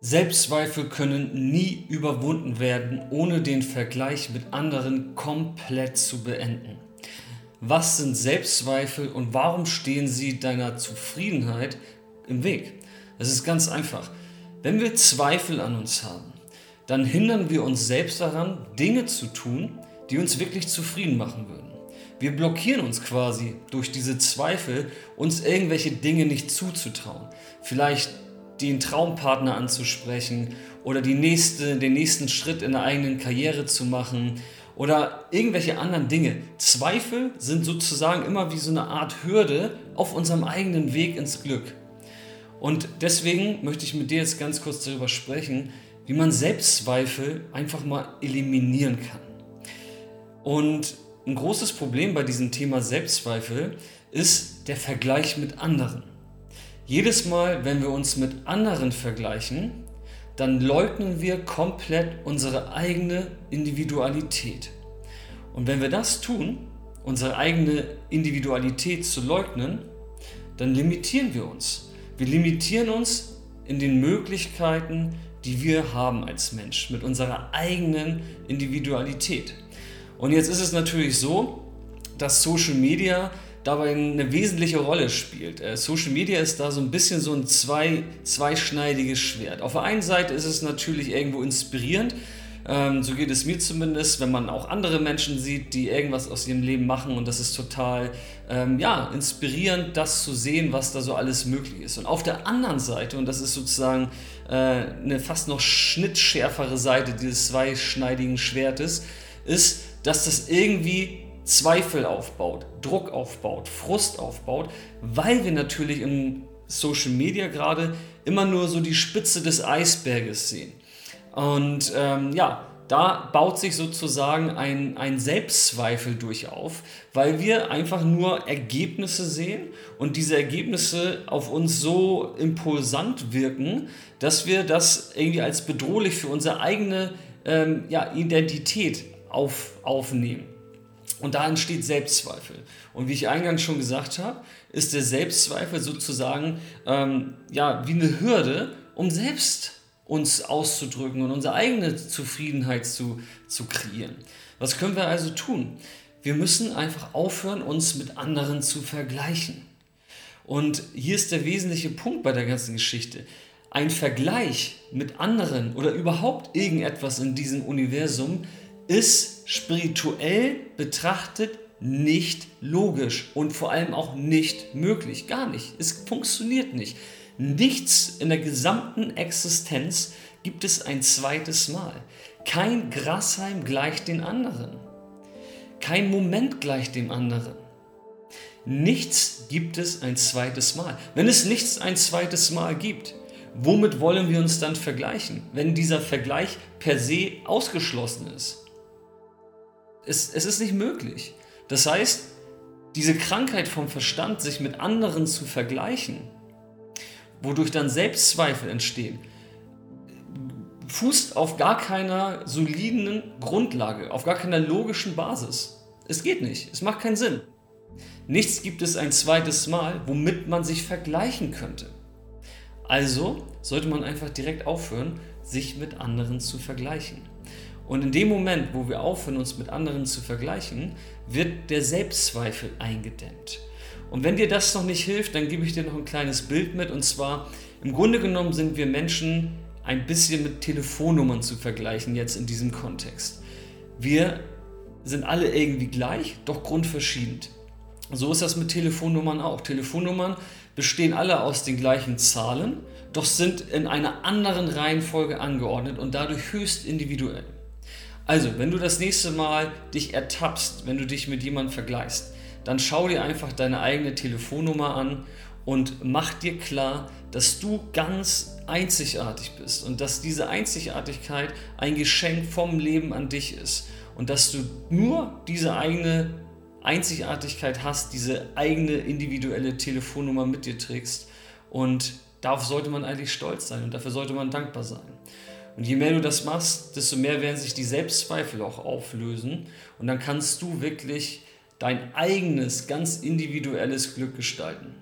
Selbstzweifel können nie überwunden werden, ohne den Vergleich mit anderen komplett zu beenden. Was sind Selbstzweifel und warum stehen sie deiner Zufriedenheit im Weg? Es ist ganz einfach. Wenn wir Zweifel an uns haben, dann hindern wir uns selbst daran, Dinge zu tun, die uns wirklich zufrieden machen würden. Wir blockieren uns quasi durch diese Zweifel, uns irgendwelche Dinge nicht zuzutrauen. Vielleicht den Traumpartner anzusprechen oder die nächste, den nächsten Schritt in der eigenen Karriere zu machen oder irgendwelche anderen Dinge. Zweifel sind sozusagen immer wie so eine Art Hürde auf unserem eigenen Weg ins Glück. Und deswegen möchte ich mit dir jetzt ganz kurz darüber sprechen, wie man Selbstzweifel einfach mal eliminieren kann. Und ein großes Problem bei diesem Thema Selbstzweifel ist der Vergleich mit anderen. Jedes Mal, wenn wir uns mit anderen vergleichen, dann leugnen wir komplett unsere eigene Individualität. Und wenn wir das tun, unsere eigene Individualität zu leugnen, dann limitieren wir uns. Wir limitieren uns in den Möglichkeiten, die wir haben als Mensch, mit unserer eigenen Individualität. Und jetzt ist es natürlich so, dass Social Media dabei eine wesentliche Rolle spielt. Äh, Social Media ist da so ein bisschen so ein zwei, zweischneidiges Schwert. Auf der einen Seite ist es natürlich irgendwo inspirierend, ähm, so geht es mir zumindest, wenn man auch andere Menschen sieht, die irgendwas aus ihrem Leben machen und das ist total ähm, ja, inspirierend, das zu sehen, was da so alles möglich ist. Und auf der anderen Seite, und das ist sozusagen äh, eine fast noch schnittschärfere Seite dieses zweischneidigen Schwertes, ist, dass das irgendwie Zweifel aufbaut, Druck aufbaut, Frust aufbaut, weil wir natürlich im Social Media gerade immer nur so die Spitze des Eisberges sehen. Und ähm, ja, da baut sich sozusagen ein, ein Selbstzweifel durch auf, weil wir einfach nur Ergebnisse sehen und diese Ergebnisse auf uns so impulsant wirken, dass wir das irgendwie als bedrohlich für unsere eigene ähm, ja, Identität auf, aufnehmen. Und da entsteht Selbstzweifel. Und wie ich eingangs schon gesagt habe, ist der Selbstzweifel sozusagen ähm, ja, wie eine Hürde, um selbst uns auszudrücken und unsere eigene Zufriedenheit zu, zu kreieren. Was können wir also tun? Wir müssen einfach aufhören, uns mit anderen zu vergleichen. Und hier ist der wesentliche Punkt bei der ganzen Geschichte. Ein Vergleich mit anderen oder überhaupt irgendetwas in diesem Universum ist spirituell betrachtet nicht logisch und vor allem auch nicht möglich. Gar nicht. Es funktioniert nicht. Nichts in der gesamten Existenz gibt es ein zweites Mal. Kein Grashalm gleicht den anderen. Kein Moment gleicht dem anderen. Nichts gibt es ein zweites Mal. Wenn es nichts ein zweites Mal gibt, womit wollen wir uns dann vergleichen, wenn dieser Vergleich per se ausgeschlossen ist? Es, es ist nicht möglich. Das heißt, diese Krankheit vom Verstand, sich mit anderen zu vergleichen, wodurch dann Selbstzweifel entstehen, fußt auf gar keiner soliden Grundlage, auf gar keiner logischen Basis. Es geht nicht, es macht keinen Sinn. Nichts gibt es ein zweites Mal, womit man sich vergleichen könnte. Also sollte man einfach direkt aufhören, sich mit anderen zu vergleichen. Und in dem Moment, wo wir aufhören, uns mit anderen zu vergleichen, wird der Selbstzweifel eingedämmt. Und wenn dir das noch nicht hilft, dann gebe ich dir noch ein kleines Bild mit. Und zwar, im Grunde genommen sind wir Menschen ein bisschen mit Telefonnummern zu vergleichen, jetzt in diesem Kontext. Wir sind alle irgendwie gleich, doch grundverschieden. So ist das mit Telefonnummern auch. Telefonnummern bestehen alle aus den gleichen Zahlen, doch sind in einer anderen Reihenfolge angeordnet und dadurch höchst individuell. Also, wenn du das nächste Mal dich ertappst, wenn du dich mit jemandem vergleichst, dann schau dir einfach deine eigene Telefonnummer an und mach dir klar, dass du ganz einzigartig bist und dass diese Einzigartigkeit ein Geschenk vom Leben an dich ist und dass du nur diese eigene Einzigartigkeit hast, diese eigene individuelle Telefonnummer mit dir trägst und darauf sollte man eigentlich stolz sein und dafür sollte man dankbar sein. Und je mehr du das machst, desto mehr werden sich die Selbstzweifel auch auflösen. Und dann kannst du wirklich dein eigenes, ganz individuelles Glück gestalten.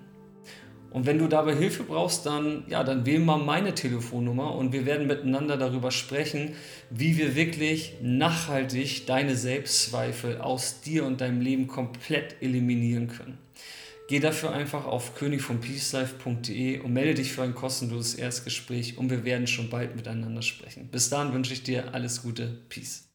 Und wenn du dabei Hilfe brauchst, dann, ja, dann wähl mal meine Telefonnummer und wir werden miteinander darüber sprechen, wie wir wirklich nachhaltig deine Selbstzweifel aus dir und deinem Leben komplett eliminieren können. Geh dafür einfach auf königvonpeacelife.de und melde dich für ein kostenloses Erstgespräch und wir werden schon bald miteinander sprechen. Bis dahin wünsche ich dir alles Gute. Peace.